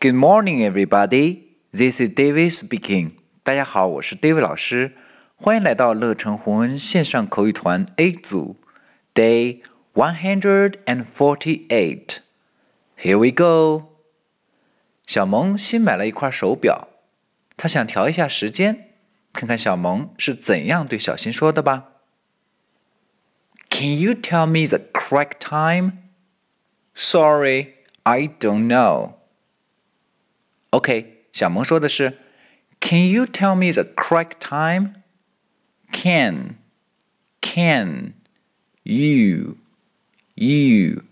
Good morning, everybody. This is David speaking. 大家好，我是 David 老师，欢迎来到乐成红恩线上口语团 A 组，Day one hundred and forty-eight. Here we go. 小萌新买了一块手表，她想调一下时间，看看小萌是怎样对小新说的吧。Can you tell me the correct time? Sorry, I don't know. OK，小萌说的是，Can you tell me the correct time? Can, can, you, you,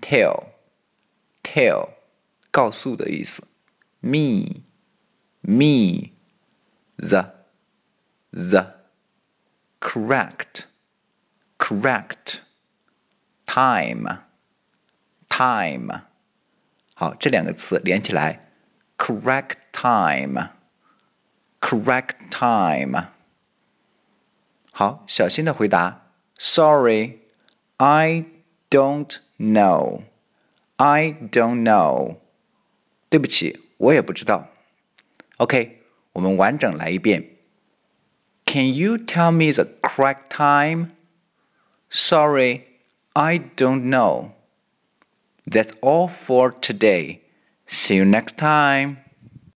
tell, tell，告诉的意思。Me, me, the, the, correct, correct, time, time。好，这两个词连起来。correct time, correct time。好，小新的回答：Sorry, I don't know. I don't know. 对不起，我也不知道。OK，我们完整来一遍。Can you tell me the correct time? Sorry, I don't know. That's all for today. See you next time.